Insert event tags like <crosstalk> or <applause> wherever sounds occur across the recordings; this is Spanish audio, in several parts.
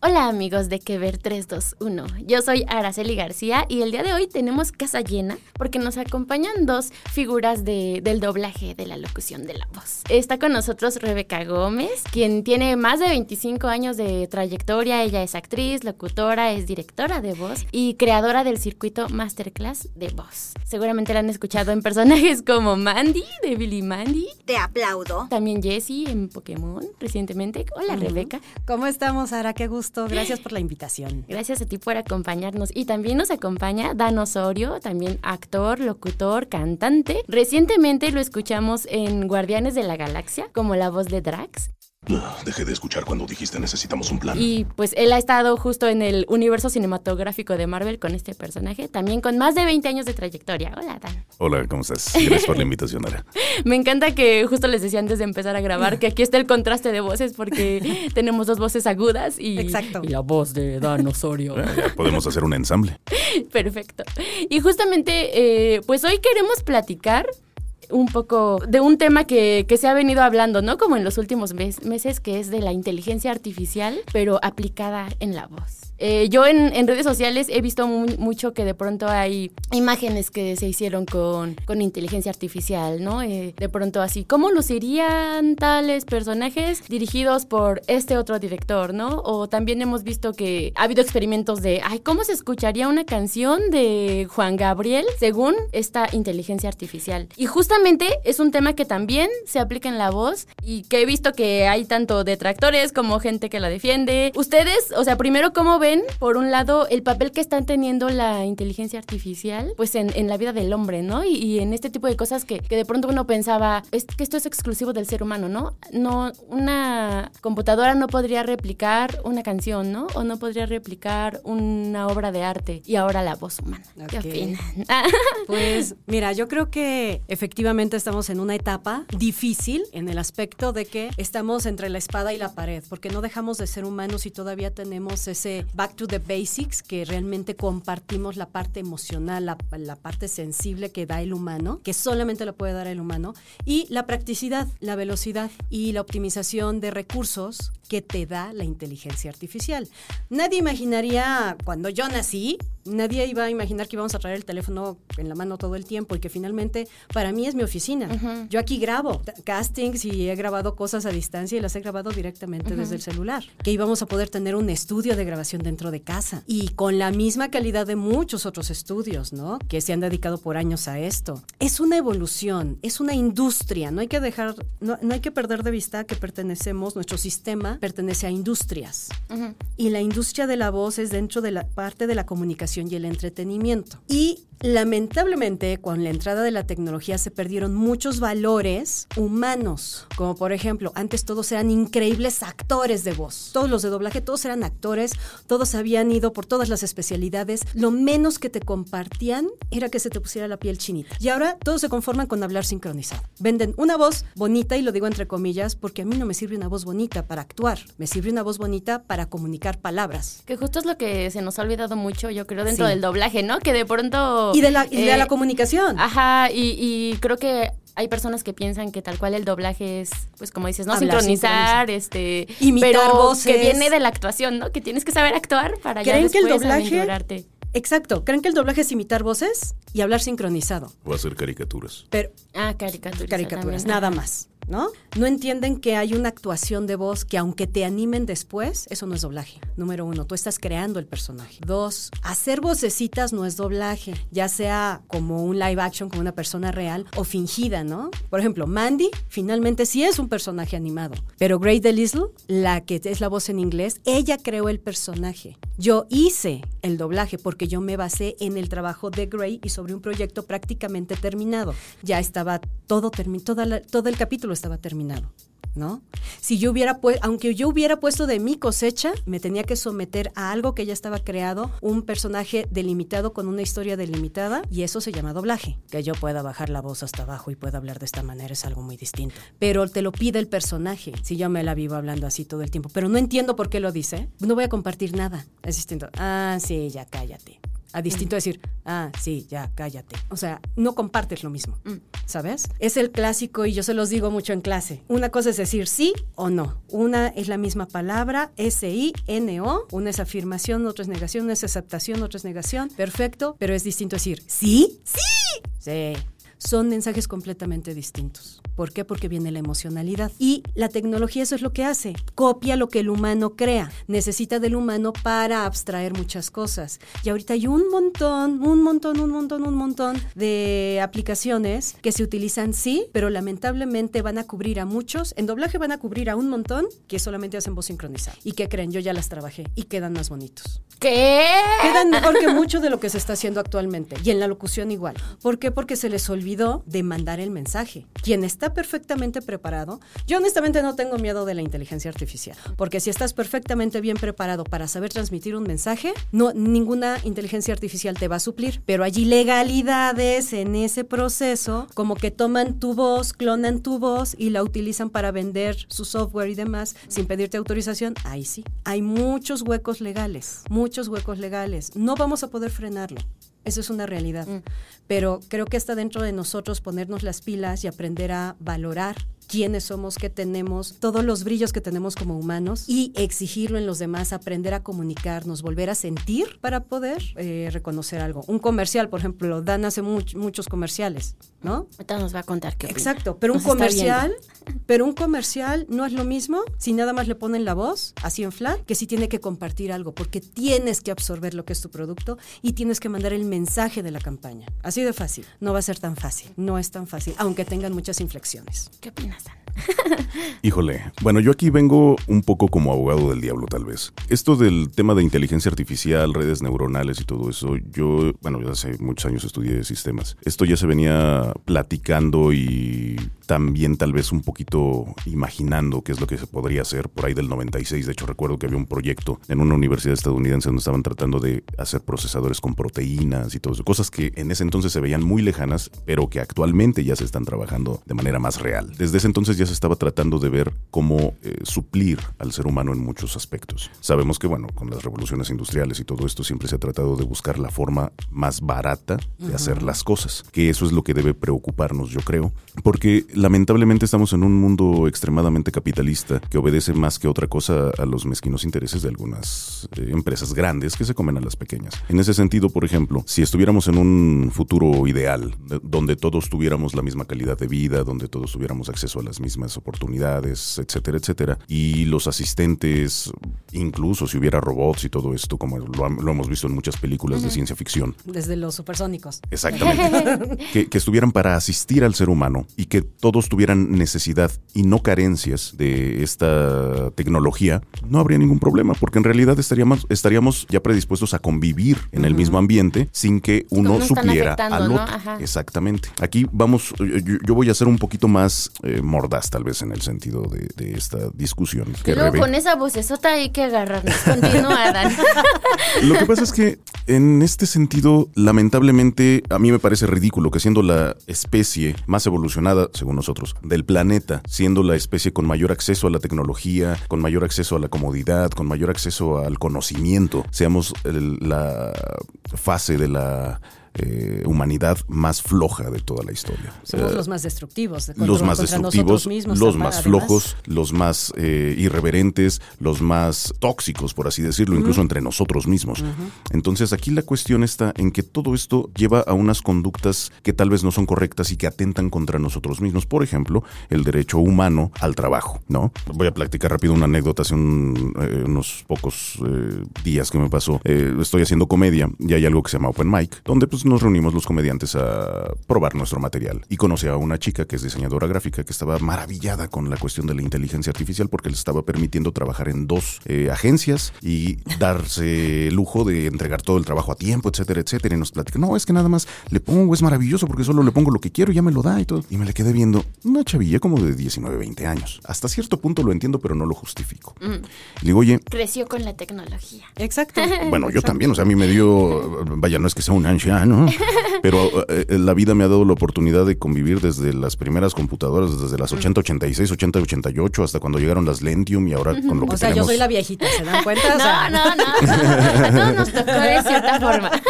Hola amigos de Que Ver 321, yo soy Araceli García y el día de hoy tenemos casa llena porque nos acompañan dos figuras de, del doblaje de la locución de la voz. Está con nosotros Rebeca Gómez, quien tiene más de 25 años de trayectoria, ella es actriz, locutora, es directora de voz y creadora del circuito Masterclass de voz. Seguramente la han escuchado en personajes como Mandy de Billy Mandy. Te aplaudo. También Jessie en Pokémon recientemente. Hola Rebeca. ¿Cómo estamos, Ara? Qué gusto Gracias por la invitación. Gracias a ti por acompañarnos. Y también nos acompaña Dan Osorio, también actor, locutor, cantante. Recientemente lo escuchamos en Guardianes de la Galaxia como la voz de Drax. Dejé de escuchar cuando dijiste necesitamos un plan. Y pues él ha estado justo en el universo cinematográfico de Marvel con este personaje, también con más de 20 años de trayectoria. Hola, Dan. Hola, ¿cómo estás? Gracias por la invitación, Ara. <laughs> Me encanta que justo les decía antes de empezar a grabar que aquí está el contraste de voces porque <laughs> tenemos dos voces agudas y, Exacto. y la voz de Dan Osorio. Ya podemos hacer un ensamble. <laughs> Perfecto. Y justamente, eh, pues hoy queremos platicar un poco de un tema que, que, se ha venido hablando, ¿no? Como en los últimos mes, meses, que es de la inteligencia artificial, pero aplicada en la voz. Eh, yo en, en, redes sociales he visto mucho que de pronto hay imágenes que se hicieron con, con inteligencia artificial, ¿no? Eh, de pronto así, ¿cómo lucirían tales personajes dirigidos por este otro director, ¿no? O también hemos visto que ha habido experimentos de, ay, ¿cómo se escucharía una canción de Juan Gabriel según esta inteligencia artificial? Y justamente es un tema que también se aplica en la voz y que he visto que hay tanto detractores como gente que la defiende. Ustedes, o sea, primero, ¿cómo ven, por un lado, el papel que están teniendo la inteligencia artificial, pues en, en la vida del hombre, ¿no? Y, y, en este tipo de cosas que, que de pronto uno pensaba, es que esto es exclusivo del ser humano, ¿no? No, una computadora no podría replicar una canción, ¿no? O no podría replicar una obra de arte. Y ahora la voz humana. ¿Qué opinan? Pues mira, yo creo que efectivamente estamos en una etapa difícil en el aspecto de que estamos entre la espada y la pared, porque no dejamos de ser humanos y todavía tenemos ese back to the basics que realmente compartimos la parte emocional, la, la parte sensible que da el humano, que solamente lo puede dar el humano, y la practicidad, la velocidad y la optimización de recursos que te da la inteligencia artificial. Nadie imaginaría, cuando yo nací, nadie iba a imaginar que íbamos a traer el teléfono en la mano todo el tiempo y que finalmente para mí es mi oficina. Uh -huh. Yo aquí grabo castings y he grabado cosas a distancia y las he grabado directamente uh -huh. desde el celular. Que íbamos a poder tener un estudio de grabación dentro de casa y con la misma calidad de muchos otros estudios, ¿no? Que se han dedicado por años a esto. Es una evolución, es una industria. No hay que dejar, no, no hay que perder de vista que pertenecemos, nuestro sistema pertenece a industrias. Uh -huh. Y la industria de la voz es dentro de la parte de la comunicación y el entretenimiento. Y lamentablemente, con la entrada de la tecnología se perdieron muchos valores humanos, como por ejemplo, antes todos eran increíbles actores de voz. Todos los de doblaje, todos eran actores, todos habían ido por todas las especialidades. Lo menos que te compartían era que se te pusiera la piel chinita. Y ahora todos se conforman con hablar sincronizado. Venden una voz bonita, y lo digo entre comillas, porque a mí no me sirve una voz bonita para actuar, me sirve una voz bonita para comunicar palabras. Que justo es lo que se nos ha olvidado mucho, yo creo, dentro sí. del doblaje, ¿no? Que de pronto... Y de la, y de la comunicación. Ajá, y, y creo que hay personas que piensan que tal cual el doblaje es, pues como dices, no Hablar, sincronizar, este, imitar pero voces. que viene de la actuación, ¿no? Que tienes que saber actuar para ya ¿Creen después que el doblaje. Exacto, creen que el doblaje es imitar voces y hablar sincronizado. O hacer caricaturas. Pero ah, caricaturas. caricaturas, también. nada más. ¿No? No entienden que hay una actuación de voz que aunque te animen después, eso no es doblaje. Número uno, tú estás creando el personaje. Dos, hacer vocecitas no es doblaje, ya sea como un live action, como una persona real o fingida, ¿no? Por ejemplo, Mandy finalmente sí es un personaje animado, pero Grace Delisle, la que es la voz en inglés, ella creó el personaje. Yo hice el doblaje porque yo me basé en el trabajo de Gray y sobre un proyecto prácticamente terminado. Ya estaba todo terminado, todo el capítulo estaba terminado. ¿no? Si yo hubiera aunque yo hubiera puesto de mi cosecha, me tenía que someter a algo que ya estaba creado, un personaje delimitado con una historia delimitada, y eso se llama doblaje. Que yo pueda bajar la voz hasta abajo y pueda hablar de esta manera es algo muy distinto. Pero te lo pide el personaje, si yo me la vivo hablando así todo el tiempo. Pero no entiendo por qué lo dice, no voy a compartir nada. Es distinto. Ah, sí, ya cállate. A distinto decir, ah, sí, ya, cállate. O sea, no compartes lo mismo, mm. ¿sabes? Es el clásico y yo se los digo mucho en clase. Una cosa es decir sí o no. Una es la misma palabra, S-I-N-O. Una es afirmación, otra es negación, una es aceptación, otra es negación. Perfecto, pero es distinto decir sí, sí, sí. Son mensajes completamente distintos. ¿Por qué? Porque viene la emocionalidad. Y la tecnología eso es lo que hace. Copia lo que el humano crea. Necesita del humano para abstraer muchas cosas. Y ahorita hay un montón, un montón, un montón, un montón de aplicaciones que se utilizan sí, pero lamentablemente van a cubrir a muchos. En doblaje van a cubrir a un montón que solamente hacen voz sincronizada. ¿Y que creen? Yo ya las trabajé y quedan más bonitos. ¿Qué? Quedan mejor que mucho de lo que se está haciendo actualmente. Y en la locución igual. ¿Por qué? Porque se les de mandar el mensaje. Quien está perfectamente preparado, yo honestamente no tengo miedo de la inteligencia artificial, porque si estás perfectamente bien preparado para saber transmitir un mensaje, no ninguna inteligencia artificial te va a suplir, pero hay ilegalidades en ese proceso, como que toman tu voz, clonan tu voz y la utilizan para vender su software y demás sin pedirte autorización, ahí sí. Hay muchos huecos legales, muchos huecos legales. No vamos a poder frenarlo. Eso es una realidad. Mm. Pero creo que está dentro de nosotros ponernos las pilas y aprender a valorar quiénes somos, qué tenemos, todos los brillos que tenemos como humanos y exigirlo en los demás, aprender a comunicarnos, volver a sentir para poder eh, reconocer algo. Un comercial, por ejemplo, Dan hace muchos comerciales, ¿no? Ahorita nos va a contar qué. Exacto, pero un comercial, pero un comercial no es lo mismo si nada más le ponen la voz así en flat que si tiene que compartir algo, porque tienes que absorber lo que es tu producto y tienes que mandar el mensaje de la campaña. Así de fácil. No va a ser tan fácil, no es tan fácil, aunque tengan muchas inflexiones. ¿Qué opinas? 皆さん <laughs> Híjole, bueno, yo aquí vengo un poco como abogado del diablo tal vez. Esto del tema de inteligencia artificial, redes neuronales y todo eso, yo, bueno, ya hace muchos años estudié sistemas. Esto ya se venía platicando y también tal vez un poquito imaginando qué es lo que se podría hacer por ahí del 96. De hecho, recuerdo que había un proyecto en una universidad estadounidense donde estaban tratando de hacer procesadores con proteínas y todo eso. Cosas que en ese entonces se veían muy lejanas, pero que actualmente ya se están trabajando de manera más real. Desde ese entonces ya se estaba tratando de ver cómo eh, suplir al ser humano en muchos aspectos. Sabemos que, bueno, con las revoluciones industriales y todo esto siempre se ha tratado de buscar la forma más barata de hacer las cosas, que eso es lo que debe preocuparnos, yo creo, porque lamentablemente estamos en un mundo extremadamente capitalista que obedece más que otra cosa a los mezquinos intereses de algunas eh, empresas grandes que se comen a las pequeñas. En ese sentido, por ejemplo, si estuviéramos en un futuro ideal, donde todos tuviéramos la misma calidad de vida, donde todos tuviéramos acceso a las mismas oportunidades, etcétera, etcétera, y los asistentes, incluso si hubiera robots y todo esto, como lo, hemos visto en muchas películas de ciencia ficción. Desde los supersónicos. Exactamente. <laughs> que, que estuvieran para asistir al ser humano y que todos tuvieran necesidad y no carencias de esta tecnología, no habría ningún problema, porque en realidad estaríamos, estaríamos ya predispuestos a convivir en el mismo ambiente sin que uno supliera al otro. Exactamente. Aquí vamos, yo, voy a ser un poquito más eh, mordaz tal vez en el sentido de, esta discusión. Que luego con esa vocesota hay que agarrarnos. Continúa, Dan. <laughs> Lo que pasa es que en este sentido, lamentablemente, a mí me parece ridículo que siendo la especie más evolucionada, según nosotros, del planeta, siendo la especie con mayor acceso a la tecnología, con mayor acceso a la comodidad, con mayor acceso al conocimiento, seamos la fase de la eh, humanidad más floja de toda la historia. Somos Eh, los más destructivos. los más destructivos, mismos, los además. más flojos, los más eh, irreverentes, los más tóxicos, por así decirlo, incluso entre nosotros mismos. Entonces aquí la cuestión está en que todo esto lleva a unas conductas que tal vez no son correctas y que atentan contra nosotros mismos. Por ejemplo, el derecho humano al trabajo, ¿no? Voy a platicar rápido una anécdota hace un, eh, unos pocos días que me pasó. Estoy haciendo comedia y hay algo que se llama Open Mic, donde pues nos reunimos los comediantes a probar nuestro material. Y conocí a una chica que es diseñadora gráfica que estaba maravillada con la cuestión de la inteligencia artificial porque le estaba permitiendo trabajar en dos eh, agencias y darse el lujo de entregar todo el trabajo a tiempo, etcétera, etcétera. Y nos platica, no, es que nada más le pongo, es maravilloso porque solo le pongo lo que quiero y ya me lo da y todo. Y me le quedé viendo una chavilla como de 19, 20 años. Hasta cierto punto lo entiendo, pero no lo justifico. Mm. Le digo, oye, Creció con la tecnología. Exacto. bueno, yo también, o sea, a mí me dio, vaya, no es que sea un anciano, <laughs> pero eh, eh, la vida me ha dado la oportunidad de convivir desde las primeras computadoras, desde las 80, 86, 80, 88, hasta cuando llegaron las Lentium y ahora con lo que O sea, yo tenemos. soy la viejita, ¿se dan cuenta? O <laughs> sea, No, no, no. No nos tocó de cierta forma. <laughs>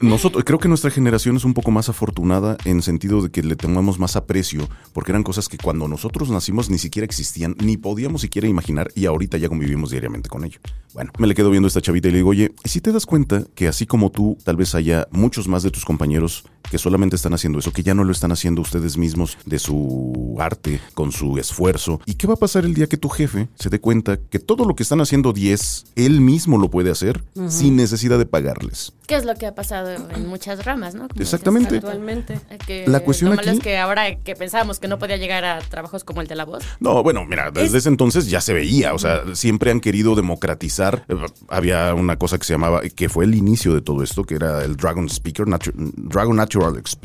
Nosotros, creo que nuestra generación es un poco más afortunada en sentido de que le tomamos más aprecio, porque eran cosas que cuando nosotros nacimos ni siquiera existían, ni podíamos siquiera imaginar, y ahorita ya convivimos diariamente con ello. Bueno, me le quedo viendo a esta chavita y le digo, oye, ¿y si te das cuenta que así como tú, tal vez haya muchos más de tus compañeros que solamente están haciendo eso, que ya no lo están haciendo ustedes mismos de su arte, con su esfuerzo? ¿Y qué va a pasar el día que tu jefe se dé cuenta que todo lo que están haciendo 10, él mismo lo puede hacer sin necesidad de pagarles? ¿Qué es lo que ha pasado en muchas ramas, no? Como Exactamente. dices, actualmente. Que La cuestión lo malo aquí- es que ahora que pensábamos que no podía llegar a trabajos como el de la voz. No, bueno, mira, desde ese entonces ya se veía, o sea, siempre han querido democratizar. Eh, Había una cosa que se llamaba, que fue el inicio de todo esto, que era el Dragon Speaker, Natu- Dragon Natural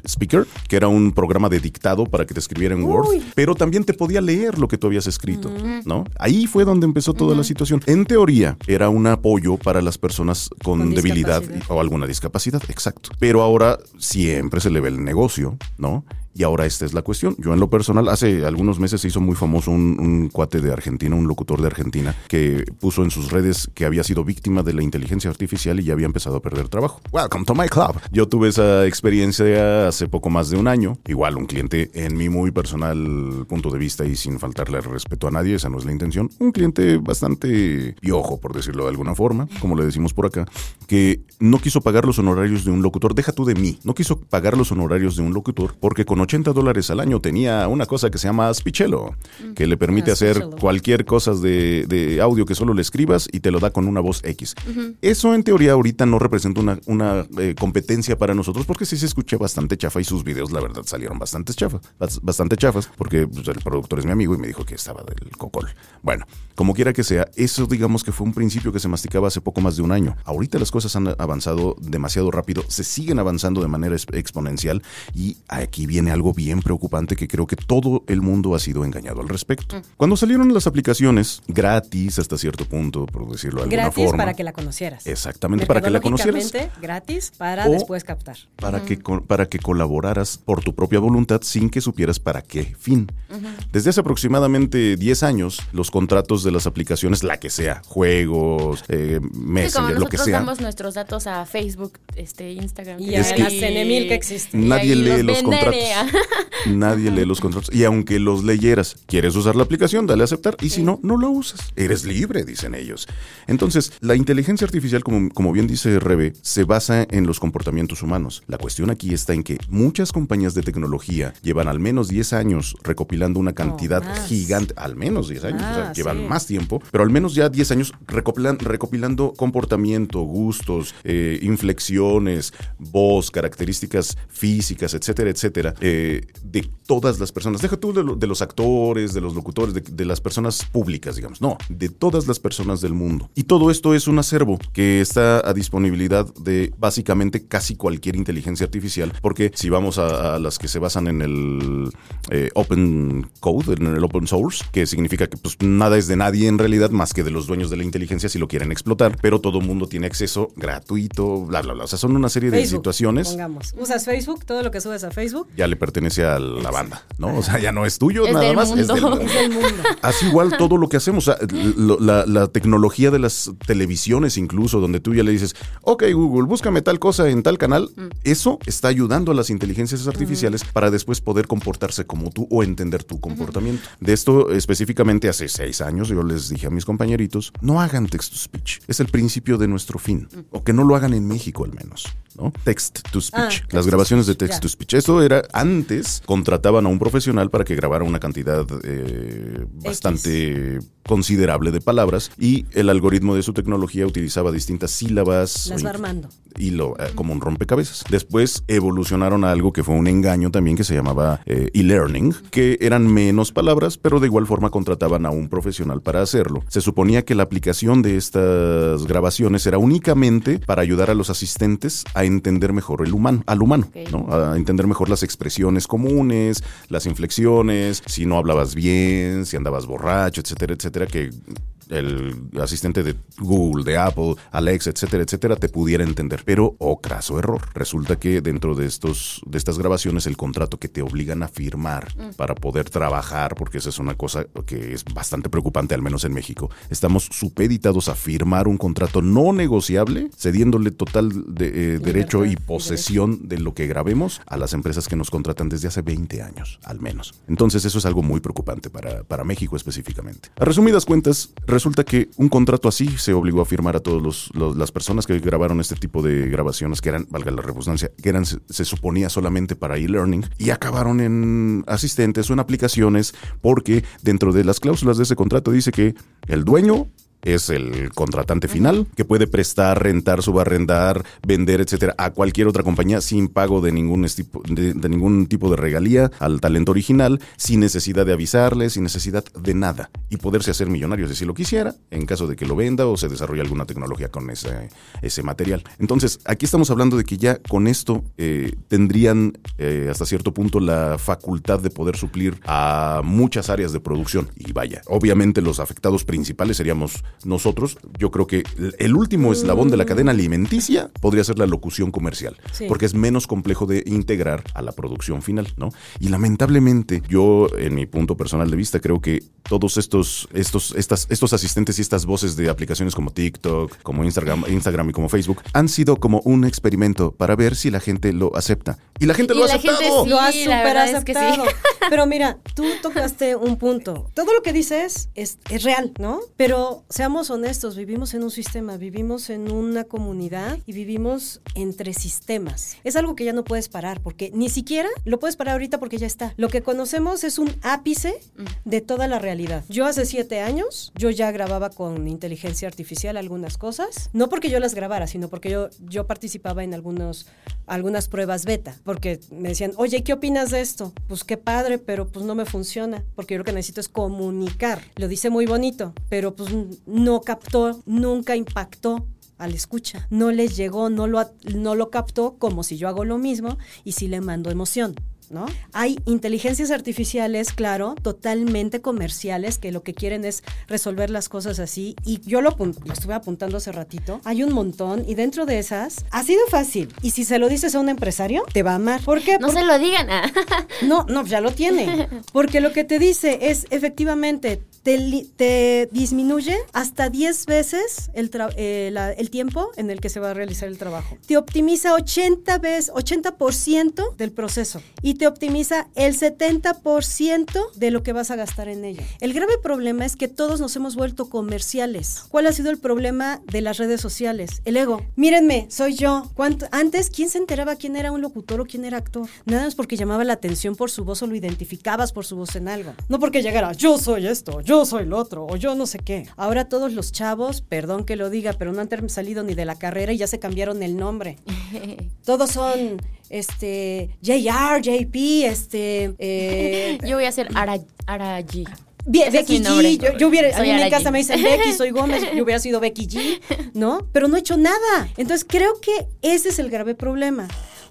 Speaker, que era un programa de dictado para que te escribiera en Word, pero también te podía leer lo que tú habías escrito, ¿no? Ahí fue donde empezó toda la situación. En teoría, era un apoyo para las personas con, Con debilidad o alguna discapacidad, exacto. Pero ahora siempre se le ve el negocio, ¿no? Y ahora esta es la cuestión. Yo en lo personal, hace algunos meses se hizo muy famoso un, cuate de Argentina, un locutor de Argentina, que puso en sus redes que había sido víctima de la inteligencia artificial y ya había empezado a perder trabajo. Welcome to my club. Yo tuve esa experiencia hace poco más de un año. Igual un cliente, en mi muy personal punto de vista y sin faltarle respeto a nadie, esa no es la intención, un cliente bastante piojo, por decirlo de alguna forma, como le decimos por acá, que no quiso pagar los honorarios de un locutor. Deja tú de mí. No quiso pagar los honorarios de un locutor porque con 80 dólares al año tenía una cosa que se llama Spichello, que le permite Ah, hacer Spichello. cualquier cosa de, de audio que solo le escribas y te lo da con una voz X. Eso en teoría ahorita no representa una, una eh, competencia para nosotros porque sí se escucha bastante chafa y sus videos la verdad salieron bastante chafas, bas- bastante chafas porque pues, el productor es mi amigo y me dijo que estaba del cocol. Bueno, como quiera que sea, eso digamos que fue un principio que se masticaba hace poco más de un año. Ahorita las cosas han avanzado demasiado rápido, se siguen avanzando de manera exponencial y aquí viene algo bien preocupante que creo que todo el mundo ha sido engañado al respecto. Cuando salieron las aplicaciones gratis hasta cierto punto, por decirlo de alguna Gratis forma. para que la conocieras. Exactamente, para que la conocieras. Gratis para O- después captar. Para, que, co- para que colaboraras por tu propia voluntad sin que supieras para qué fin. Desde hace aproximadamente 10 años, los contratos de las aplicaciones, la que sea, juegos, eh, Sí, Messenger, lo que nosotros sea, damos nuestros datos a Facebook, este, Instagram. Y a que- las N1000 que existen. Nadie lee los venden, contratos. <laughs> Nadie lee los contratos. Y aunque los leyeras, quieres usar la aplicación, dale a aceptar. Y si no, no la usas. Eres libre, dicen ellos. Entonces, la inteligencia artificial, como, como bien dice Rebe, se basa en los comportamientos humanos. La cuestión aquí está en que muchas compañías de tecnología llevan al menos 10 años recopilando una cantidad gigante, al menos 10 años, o sea, Ah, llevan sí. más tiempo, pero al menos ya 10 años recopilan- recopilando comportamiento, gustos, eh, inflexiones, voz, características físicas, etcétera, etcétera, eh, de todas las personas. Deja tú de, lo- de los actores, de los locutores, de, de las personas públicas, digamos. No, de todas las personas del mundo. Y todo esto es un acervo que está a disponibilidad de básicamente casi cualquier inteligencia artificial, porque si vamos a, a las que se basan en el eh, Open Code, en el Open Source, que significa que pues nada es de nadie en realidad más que de los dueños de la inteligencia si lo quieren explotar, pero todo el mundo tiene acceso gratuito, bla, bla, bla. O sea, son una serie de Facebook, situaciones. Pongamos. ¿Usas Facebook? Todo lo que subes a Facebook. Ya le pertenece a la banda, ¿no? O sea, ya no es tuyo Es nada del más, es mundo. del mundo. <laughs> Es del mundo. Así igual todo lo que hacemos, o sea, la, la tecnología de las televisiones incluso, donde tú ya le dices, ok Google, búscame tal cosa en tal canal, eso está ayudando a las inteligencias artificiales para después poder comportarse como tú o entender tu comportamiento. De esto específicamente hace seis años yo les dije a mis compañeritos, no hagan text-to-speech, es el principio de nuestro fin, o que no lo hagan en México al menos. ¿no? Text-to-speech, Ah, las grabaciones de ya. text-to-speech. Esto era antes, contrataban a un profesional para que grabara una cantidad eh, bastante considerable de palabras y el algoritmo de su tecnología utilizaba distintas sílabas. Las o va inc- armando. y lo, eh, como un rompecabezas. Después evolucionaron a algo que fue un engaño también que se llamaba eh, e-learning, que eran menos palabras, pero de igual forma contrataban a un profesional para hacerlo. Se suponía que la aplicación de estas grabaciones era únicamente para ayudar a los asistentes a entender mejor el humano, al humano. ¿no? A entender mejor las expresiones comunes, las inflexiones, si no hablabas bien, si andabas borracho, etcétera, etcétera, que el asistente de Google, de Apple, Alexa, etcétera, etcétera, te pudiera entender. Pero, oh, craso error. Resulta que dentro de estos, de estas grabaciones, el contrato que te obligan a firmar para poder trabajar, porque esa es una cosa que es bastante preocupante, al menos en México. Estamos supeditados a firmar un contrato no negociable, cediéndole total de, eh, derecho y y posesión de lo que grabemos a las empresas que nos contratan desde hace 20 años, al menos. Entonces, eso es algo muy preocupante para, para México específicamente. A resumidas cuentas, resulta que un contrato así se obligó a firmar a todas las personas que grabaron este tipo de grabaciones, que eran, valga la redundancia, que eran, se, se suponía solamente para e-learning, y acabaron en asistentes o en aplicaciones, porque dentro de las cláusulas de ese contrato dice que el dueño es el contratante final que puede prestar, rentar, subarrendar, vender, etcétera, a cualquier otra compañía sin pago de ningún, estipo- de, de ningún tipo de regalía al talento original, sin necesidad de avisarle, sin necesidad de nada y poderse hacer millonario si lo quisiera, en caso de que lo venda o se desarrolle alguna tecnología con ese, ese material. Entonces, aquí estamos hablando de que ya con esto eh, tendrían eh, hasta cierto punto la facultad de poder suplir a muchas áreas de producción. Y vaya, obviamente los afectados principales seríamos nosotros. Yo creo que el- último eslabón de la cadena alimenticia podría ser la locución comercial, Sí. porque es menos complejo de integrar a la producción final, ¿no? Y lamentablemente, yo, en mi punto personal de vista, creo que todos estos, estos, estas, estos asistentes y estas voces de aplicaciones como TikTok, como Instagram, Instagram y como Facebook han sido como un experimento para ver si la gente lo acepta. Y la gente Y lo ha la gente aceptado. sí. lo la super verdad es que sí. aceptado. <laughs> Pero mira, tú tocaste un punto. Todo lo que dices es, es real, ¿no? Pero seamos honestos, vivimos en un sistema, vivimos en una comunidad y vivimos entre sistemas. Es algo que ya no puedes parar, porque ni siquiera lo puedes parar ahorita porque ya está. Lo que conocemos es un ápice de toda la realidad. Yo hace siete años, yo ya grababa con inteligencia artificial algunas cosas, no porque yo las grabara, sino porque yo, yo participaba en algunos, algunas pruebas beta, porque me decían, oye, ¿qué opinas de esto? Pues qué padre, pero pues no me funciona, porque yo lo que necesito es comunicar. Lo dice muy bonito, pero pues no captó, nunca impactó al escucha. No les llegó, no lo, no lo captó como si yo hago lo mismo y si le mando emoción. ¿No? Hay inteligencias artificiales, claro, totalmente comerciales que lo que quieren es resolver las cosas así. Y yo lo, lo estuve apuntando hace ratito. Hay un montón y dentro de esas ha sido fácil. Y si se lo dices a un empresario, te va a amar. ¿Por qué? No Porque- se lo digan. ah. <laughs> no, no, ya lo tiene. <laughs> Porque lo que te dice es efectivamente, te, te disminuye hasta 10 veces el, eh, la- el tiempo en el que se va a realizar el trabajo. Te optimiza 80 veces, 80% del proceso. Y te optimiza el 70% de lo que vas a gastar en ella. El grave problema es que todos nos hemos vuelto comerciales. ¿Cuál ha sido el problema de las redes sociales? El ego. Mírenme, soy yo. ¿Cuánto- Antes, ¿quién se enteraba quién era un locutor o quién era actor? Nada más porque llamaba la atención por su voz o lo identificabas por su voz en algo. No porque llegara, yo soy esto, yo soy lo otro, o yo no sé qué. Ahora todos los chavos, perdón que lo diga, pero no han salido ni de la carrera y ya se cambiaron el nombre. <laughs> Todos son este JR, JP, este eh, <laughs> Yo voy a ser Ara, Araji. Ese es Becky. G, yo, yo hubiera, a mí en mi Ara casa me dicen Becky, soy <laughs> Gómez, yo hubiera sido Becky G, ¿no? Pero no he hecho nada. Entonces creo que ese es el grave problema.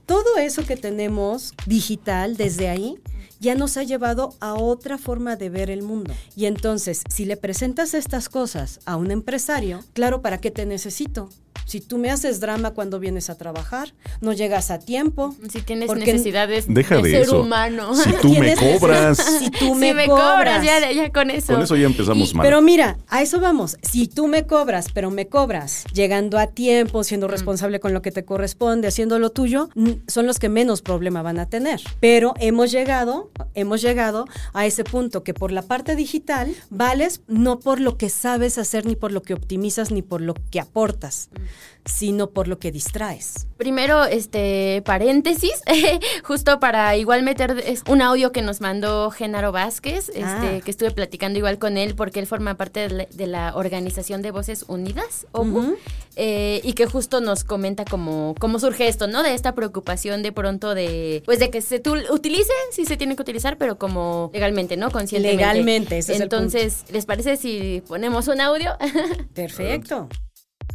Todo eso que tenemos digital desde ahí ya nos ha llevado a otra forma de ver el mundo. Y entonces, si le presentas estas cosas a un empresario, claro, ¿para qué te necesito? Si tú me haces drama cuando vienes a trabajar, no llegas a tiempo. Si tienes porque- necesidades Deja de, de ser eso. humano. Si <laughs> tú me cobras, Si tú Si me, me cobras. cobras, ya, ya con eso. con eso ya empezamos Y- mal. Pero mira, a eso vamos. Si tú me cobras, pero me cobras llegando a tiempo, Mm. siendo responsable con lo que te corresponde, haciendo lo tuyo, mm, son los que menos problema van a tener. Pero hemos llegado, hemos llegado a ese punto que por la parte digital vales no por lo que sabes hacer, ni por lo que optimizas, ni por lo que aportas, Mm. Sino por lo que distraes. Primero, este, paréntesis, <laughs> justo para igual meter es un audio que nos mandó Genaro Vázquez, este, Ah. que estuve platicando igual con él porque él forma parte de la, de la Organización de Voces Unidas, eh, y que justo nos comenta cómo, cómo surge esto, ¿no? De esta preocupación de pronto de, pues de que se tu- utilice, sí se tiene que utilizar, pero como legalmente, ¿no? Conscientemente. Legalmente, ese es el punto. Entonces, ¿les parece si ponemos un audio? <laughs> Perfecto.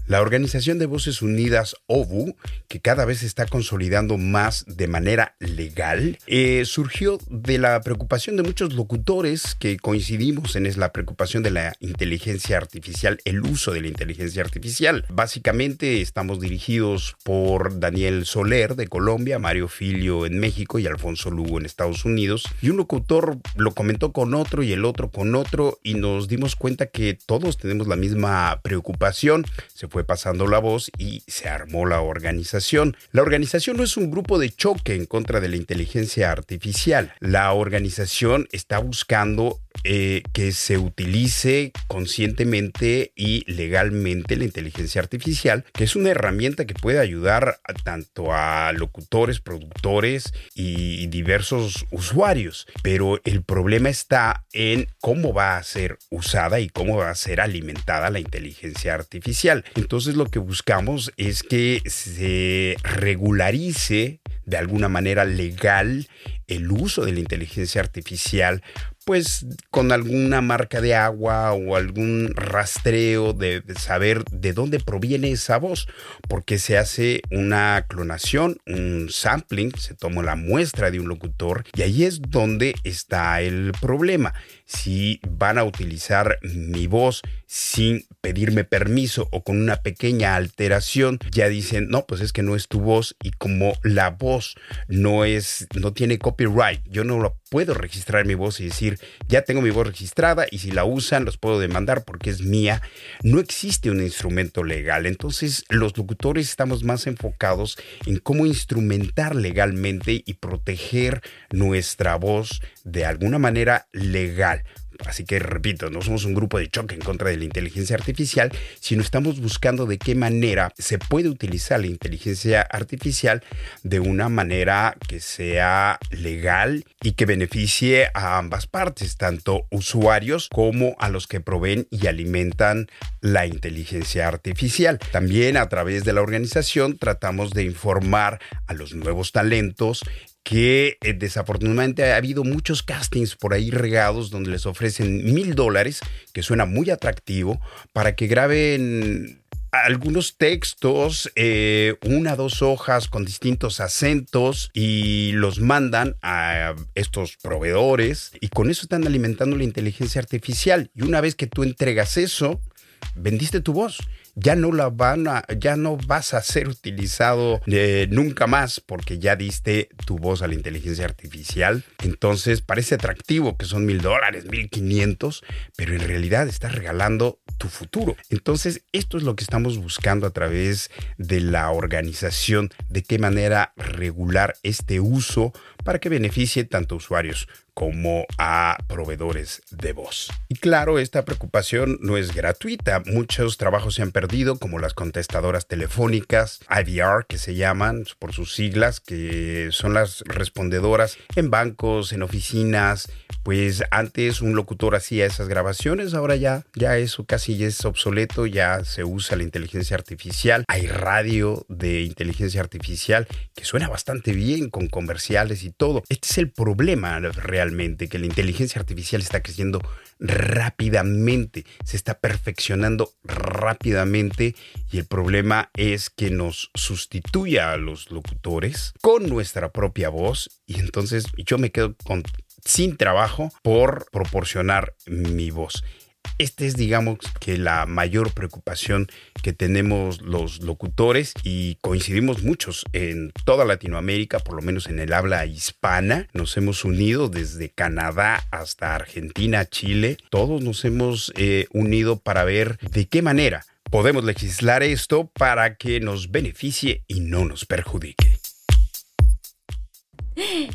La Organización de Voces Unidas, OVU, que cada vez se está consolidando más de manera legal, eh, surgió de la preocupación de muchos locutores que coincidimos en es la preocupación de la inteligencia artificial, el uso de la inteligencia artificial. Básicamente estamos dirigidos por Daniel Soler de Colombia, Mario Filio en México y Alfonso Lugo en Estados Unidos. Y un locutor lo comentó con otro y el otro con otro y nos dimos cuenta que todos tenemos la misma preocupación. Se fue pasando la voz y se armó la organización. La organización no es un grupo de choque en contra de la inteligencia artificial. La organización está buscando eh, que se utilice conscientemente y legalmente la inteligencia artificial, que es una herramienta que puede ayudar a- tanto a locutores, productores y diversos usuarios. Pero el problema está en cómo va a ser usada y cómo va a ser alimentada la inteligencia artificial. Entonces lo que buscamos es que se regularice de alguna manera legal el uso de la inteligencia artificial pues con alguna marca de agua o algún rastreo de, saber de dónde proviene esa voz, porque se hace una clonación, un sampling, se toma la muestra de un locutor y ahí es donde está el problema. Si van a utilizar mi voz sin pedirme permiso o con una pequeña alteración, ya dicen, no, pues es que no es tu voz y como la voz no es, no tiene copyright, yo no puedo registrar mi voz y decir, ya tengo mi voz registrada y si la usan los puedo demandar porque es mía. No existe un instrumento legal. Entonces los locutores estamos más enfocados en cómo instrumentar legalmente y proteger nuestra voz de alguna manera legal. Así que repito, no somos un grupo de choque en contra de la inteligencia artificial, sino estamos buscando de qué manera se puede utilizar la inteligencia artificial de una manera que sea legal y que beneficie a ambas partes, tanto usuarios como a los que proveen y alimentan la inteligencia artificial. También a través de la organización tratamos de informar a los nuevos talentos que eh, desafortunadamente ha habido muchos castings por ahí regados donde les ofrecen mil dólares, que suena muy atractivo, para que graben algunos textos, eh, una, dos hojas con distintos acentos y los mandan a estos proveedores y con eso están alimentando la inteligencia artificial. Y una vez que tú entregas eso, vendiste tu voz. Ya no la van a, ya no vas a ser utilizado eh, nunca más porque ya diste tu voz a la inteligencia artificial. Entonces parece atractivo que son mil dólares, mil quinientos, pero en realidad estás regalando tu futuro. Entonces esto es lo que estamos buscando a través de la organización, de qué manera regular este uso para que beneficie tanto a usuarios como a proveedores de voz. Y claro, esta preocupación no es gratuita. Muchos trabajos se han perdido, como las contestadoras telefónicas, IVR, que se llaman por sus siglas, que son las respondedoras en bancos, en oficinas. Pues antes un locutor hacía esas grabaciones, ahora ya, ya eso casi es obsoleto, ya se usa la inteligencia artificial. Hay radio de inteligencia artificial que suena bastante bien con comerciales y todo. Este es el problema realmente, que la inteligencia artificial está creciendo rápidamente, se está perfeccionando rápidamente y el problema es que nos sustituya a los locutores con nuestra propia voz y entonces yo me quedo sin trabajo por proporcionar mi voz. Esta es, digamos, que la mayor preocupación que tenemos los locutores y coincidimos muchos en toda Latinoamérica, por lo menos en el habla hispana. Nos hemos unido desde Canadá hasta Argentina, Chile. Todos nos hemos eh, unido para ver de qué manera podemos legislar esto para que nos beneficie y no nos perjudique.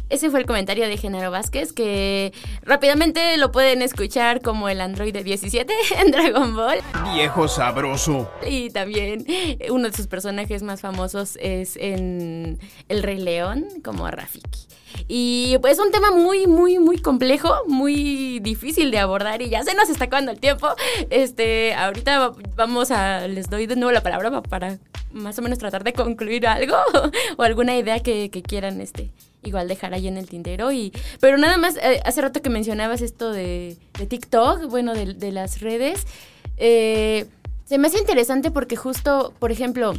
Ese fue el comentario de Genaro Vázquez, que rápidamente lo pueden escuchar como el androide 17 <laughs> en Dragon Ball. Viejo sabroso. Y también uno de sus personajes más famosos es en El Rey León, como Rafiki. Y pues es un tema muy, muy, muy complejo, muy difícil de abordar y ya se nos está acabando el tiempo. Este, ahorita vamos a, les doy de nuevo la palabra para más o menos tratar de concluir algo <laughs> o alguna idea que, que quieran, este, igual dejar ahí en el tintero. Y, pero nada más, eh, hace rato que mencionabas esto de, de TikTok, bueno, de, de las redes, eh, se me hace interesante porque justo, por ejemplo,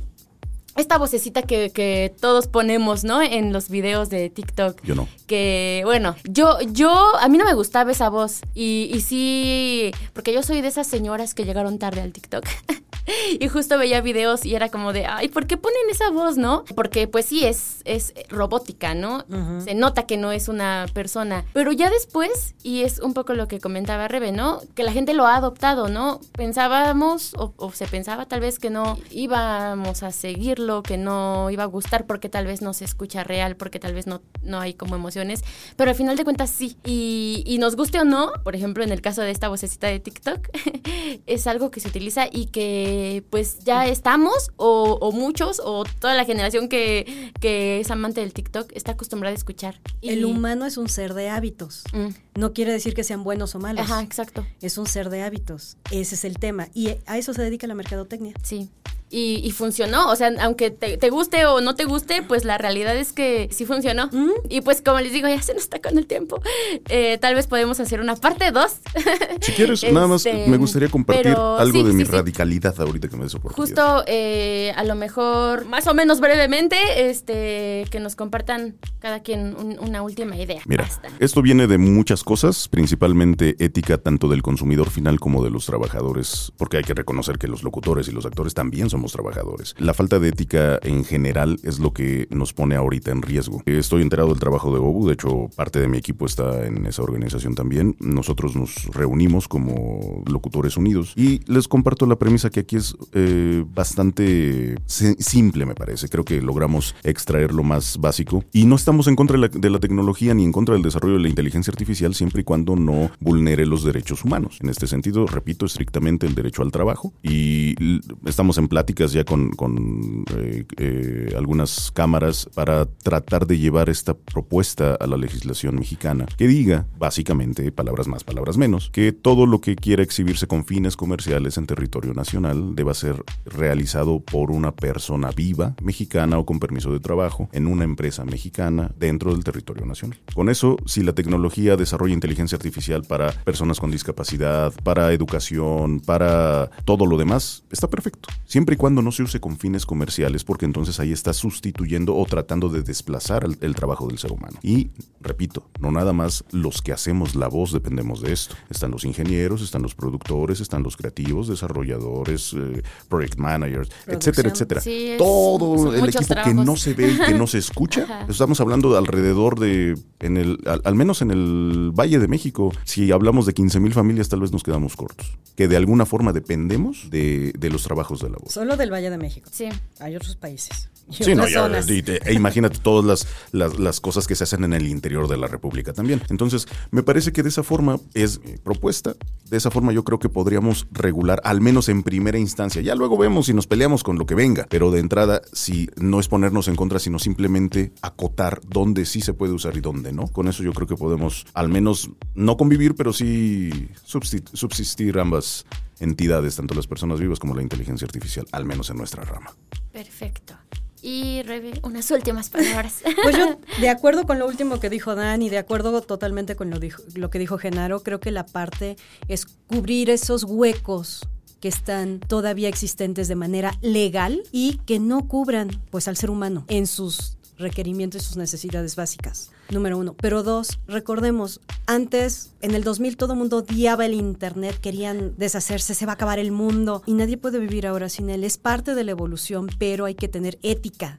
esta vocecita que, que, todos ponemos, ¿no? En los videos de TikTok. Yo no. Que, bueno, yo, yo, a mí no me gustaba esa voz. Y, y sí, porque yo soy de esas señoras que llegaron tarde al TikTok. <laughs> <laughs> y justo veía videos y era como de, ay, ¿por qué ponen esa voz, no? Porque pues sí, es, es robótica, ¿no? Uh -huh. Se nota que no es una persona. Pero ya después, y es un poco lo que comentaba Rebe, ¿no? Que la gente lo ha adoptado, ¿no? Pensábamos, o, o se pensaba tal vez que no íbamos a seguirlo que no iba a gustar porque tal vez no se escucha real, porque tal vez no, no hay como emociones, pero al final de cuentas sí. Y, y nos guste o no, por ejemplo, en el caso de esta vocecita de TikTok, <laughs> es algo que se utiliza y que pues ya estamos, o, o muchos, o toda la generación que, que, es amante del TikTok está acostumbrada a escuchar. Y... El humano es un ser de hábitos. Mm. No quiere decir que sean buenos o malos. Ajá, exacto. Es un ser de hábitos. Ese es el tema. Y a eso se dedica la mercadotecnia. Sí. Y, y, funcionó. O sea, aunque te, te, guste o no te guste, pues la realidad es que sí funcionó. Mm. Y pues como les digo, ya se nos está con el tiempo. Eh, tal vez podemos hacer una parte 2. <laughs> Si quieres, este, nada más me gustaría compartir algo sí, de sí, mi sí. radicalidad ahorita que me des Justo, eh, a lo mejor, más o menos brevemente, este, que nos compartan cada quien un, una última idea. Mira, Basta. esto viene de muchas cosas, principalmente ética tanto del consumidor final como de los trabajadores, porque hay que reconocer que los locutores y los actores también somos trabajadores. La falta de ética en general es lo que nos pone ahorita en riesgo. Estoy enterado del trabajo de OBU, de hecho parte de mi equipo está en esa organización también. Nosotros nos reunimos como locutores unidos y les comparto la premisa que aquí es eh, bastante simple me parece. Creo que logramos extraer lo más básico y no estamos en contra de la, de la tecnología ni en contra del desarrollo de la inteligencia artificial siempre y cuando no vulnere los derechos humanos. En este sentido, repito, estrictamente el derecho al trabajo y estamos en pláticas ya con, con eh, eh, algunas cámaras para tratar de llevar esta propuesta a la legislación mexicana que diga, básicamente, palabras más, palabras menos, que todo lo que quiera exhibirse con fines comerciales en territorio nacional deba ser realizado por una persona viva, mexicana o con permiso de trabajo en una empresa mexicana dentro del territorio nacional. Con eso, si la tecnología desarrolla inteligencia artificial para personas con discapacidad, para educación, para todo lo demás, está perfecto. Siempre y cuando no se use con fines comerciales, porque entonces ahí está sustituyendo o tratando de desplazar el, el, trabajo del ser humano. Y, repito, no nada más los que hacemos la voz dependemos de esto. Están los ingenieros, están los productores, están los creativos, desarrolladores, eh, project managers, Producción. etcétera, etcétera. Sí, es, Todo el equipo trabajos. que no se ve y que no se <laughs> escucha. Ajá. Estamos hablando de alrededor de, en el, al, al, menos en el Valle de México, si hablamos de 15 mil familias, tal vez nos quedamos cortos. Que de alguna forma dependemos de, de los trabajos de la voz. Solo del Valle de México. Sí. Hay otros países. Sí, no, ya, y te, e imagínate todas las, las, las, cosas que se hacen en el interior de la República también. Entonces, me parece que de esa forma es mi propuesta. De esa forma yo creo que podríamos regular, al menos en primera instancia. Ya luego vemos si nos peleamos con lo que venga. Pero de entrada, si no es ponernos en contra, sino simplemente acotar dónde sí se puede usar y dónde no. Con eso yo creo que podemos al menos no convivir, pero sí subsistir ambas entidades, tanto las personas vivas como la inteligencia artificial, al menos en nuestra rama. Perfecto. Y Rebe, unas últimas palabras. <laughs> Pues yo, <laughs> de acuerdo con lo último que dijo Dan y de acuerdo totalmente con lo, dijo, lo que dijo Genaro, creo que la parte es cubrir esos huecos que están todavía existentes de manera legal y que no cubran pues al ser humano en sus requerimientos y sus necesidades básicas. Número uno. Pero dos, recordemos, antes, en el 2000, todo el mundo odiaba el Internet, querían deshacerse, se va a acabar el mundo y nadie puede vivir ahora sin él. Es parte de la evolución, pero hay que tener ética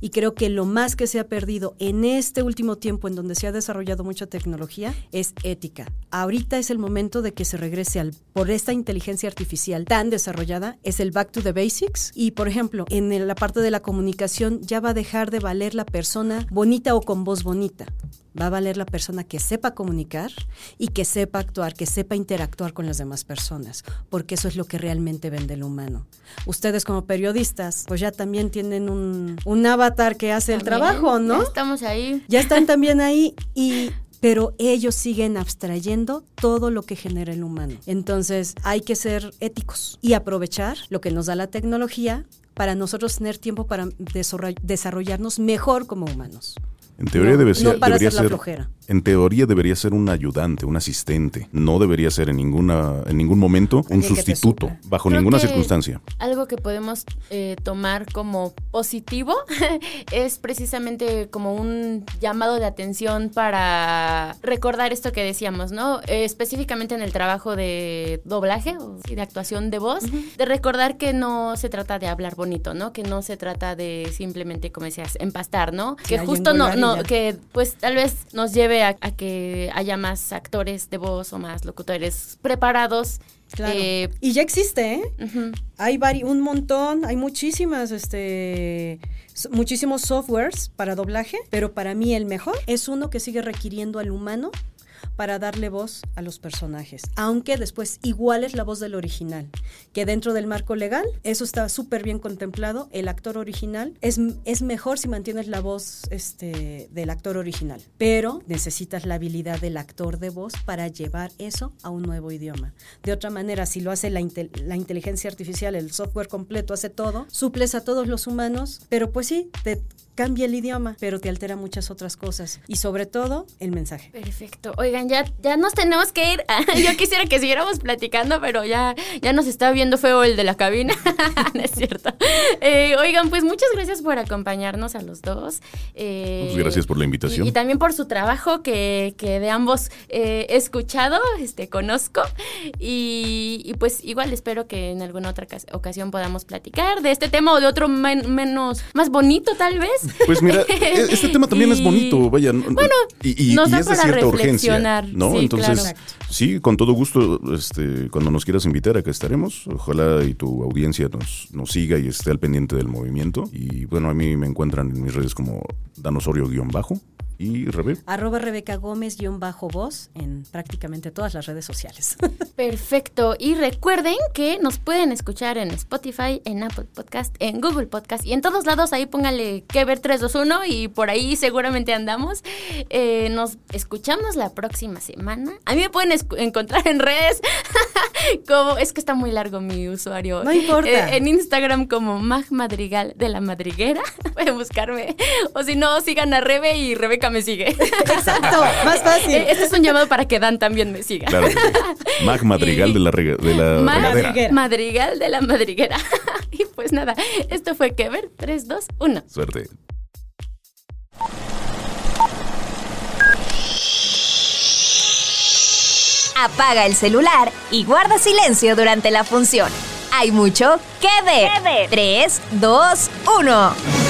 y creo que lo más que se ha perdido en este último tiempo en donde se ha desarrollado mucha tecnología es ética. Ahorita es el momento de que se regrese al, por esta inteligencia artificial tan desarrollada, es el back to the basics. Y por ejemplo, en la parte de la comunicación ya va a dejar de valer la persona bonita o con voz bonita va a valer la persona que sepa comunicar y que sepa actuar, que sepa interactuar con las demás personas, porque eso es lo que realmente vende el humano. Ustedes como periodistas, pues ya también tienen un, avatar que hace el trabajo, ¿no? Ya estamos ahí. Ya están <laughs> también ahí y pero ellos siguen abstrayendo todo lo que genera el humano. Entonces hay que ser éticos y aprovechar lo que nos da la tecnología para nosotros tener tiempo para desarrollarnos mejor como humanos. En teoría debe ser, debería ser, flojera. En teoría debería ser un ayudante, un asistente. No debería ser en ninguna, en ningún momento un sustituto, bajo ninguna circunstancia. Algo que podemos eh, tomar como positivo <laughs> es precisamente como un llamado de atención para recordar esto que decíamos, ¿no? Eh, específicamente en el trabajo de doblaje o de actuación de voz, de recordar que no se trata de hablar bonito, ¿no? Que no se trata de simplemente, como decías, empastar, ¿no? Que justo no, que pues tal vez nos lleve a, que haya más actores de voz o más locutores preparados eh, y ya existe, ¿eh? Hay un montón, hay muchísimas, este, muchísimos softwares para doblaje, pero para mí el mejor es uno que sigue requiriendo al humano para darle voz a los personajes, aunque después igual es la voz del original, que dentro del marco legal eso está súper bien contemplado, el actor original es, es mejor si mantienes la voz este, del actor original, pero necesitas la habilidad del actor de voz para llevar eso a un nuevo idioma. De otra manera, si lo hace la, la inteligencia artificial, el software completo hace todo, suples a todos los humanos, pero pues sí, te cambia el idioma, pero te altera muchas otras cosas. Y sobre todo, el mensaje. Perfecto. Oigan, ya, ya nos tenemos que ir. <laughs> Yo quisiera que siguiéramos platicando, pero ya, ya nos está viendo feo el de la cabina. <laughs> no es cierto. Eh, oigan, pues muchas gracias por acompañarnos a los dos. Eh, pues gracias por la invitación. Y, también por su trabajo que, que de ambos eh, he escuchado, este, conozco. Y, pues igual espero que en alguna otra ocasión podamos platicar de este tema o de otro menos, más bonito tal vez. <laughs> Pues mira, e-, este tema también es bonito, vaya. Bueno, y, y, es de cierta urgencia, ¿no? Entonces, sí, con todo gusto, este, cuando nos quieras invitar, acá estaremos. Ojalá y tu audiencia nos, nos siga y esté al pendiente del movimiento. Y bueno, a mí me encuentran en mis redes como danosorio-bajo y Rebe. Arroba Rebeca Gómez guion bajo voz en prácticamente todas las redes sociales. <laughs> Perfecto. Y recuerden que nos pueden escuchar en Spotify, en Apple Podcast, en Google Podcast y en todos lados. Ahí póngale que ver 321 y por ahí seguramente andamos. Eh, nos escuchamos la próxima semana. A mí me pueden encontrar en redes <laughs> como es que está muy largo mi usuario. No importa. Eh, en Instagram como Mag Madrigal de la Madriguera. <laughs> Pueden buscarme. O si no, sigan a Rebe y Rebeca me sigue. <laughs> Exacto, más fácil. Eh, este es un llamado para que Dan también me siga. Claro. <laughs> Mag Madrigal de la, de la Mag Madrigal de la Madriguera. <laughs> y pues nada, esto fue Kever 3, 2, 1. Suerte. Apaga el celular y guarda silencio durante la función. Hay mucho que ver. 3, 2, 1.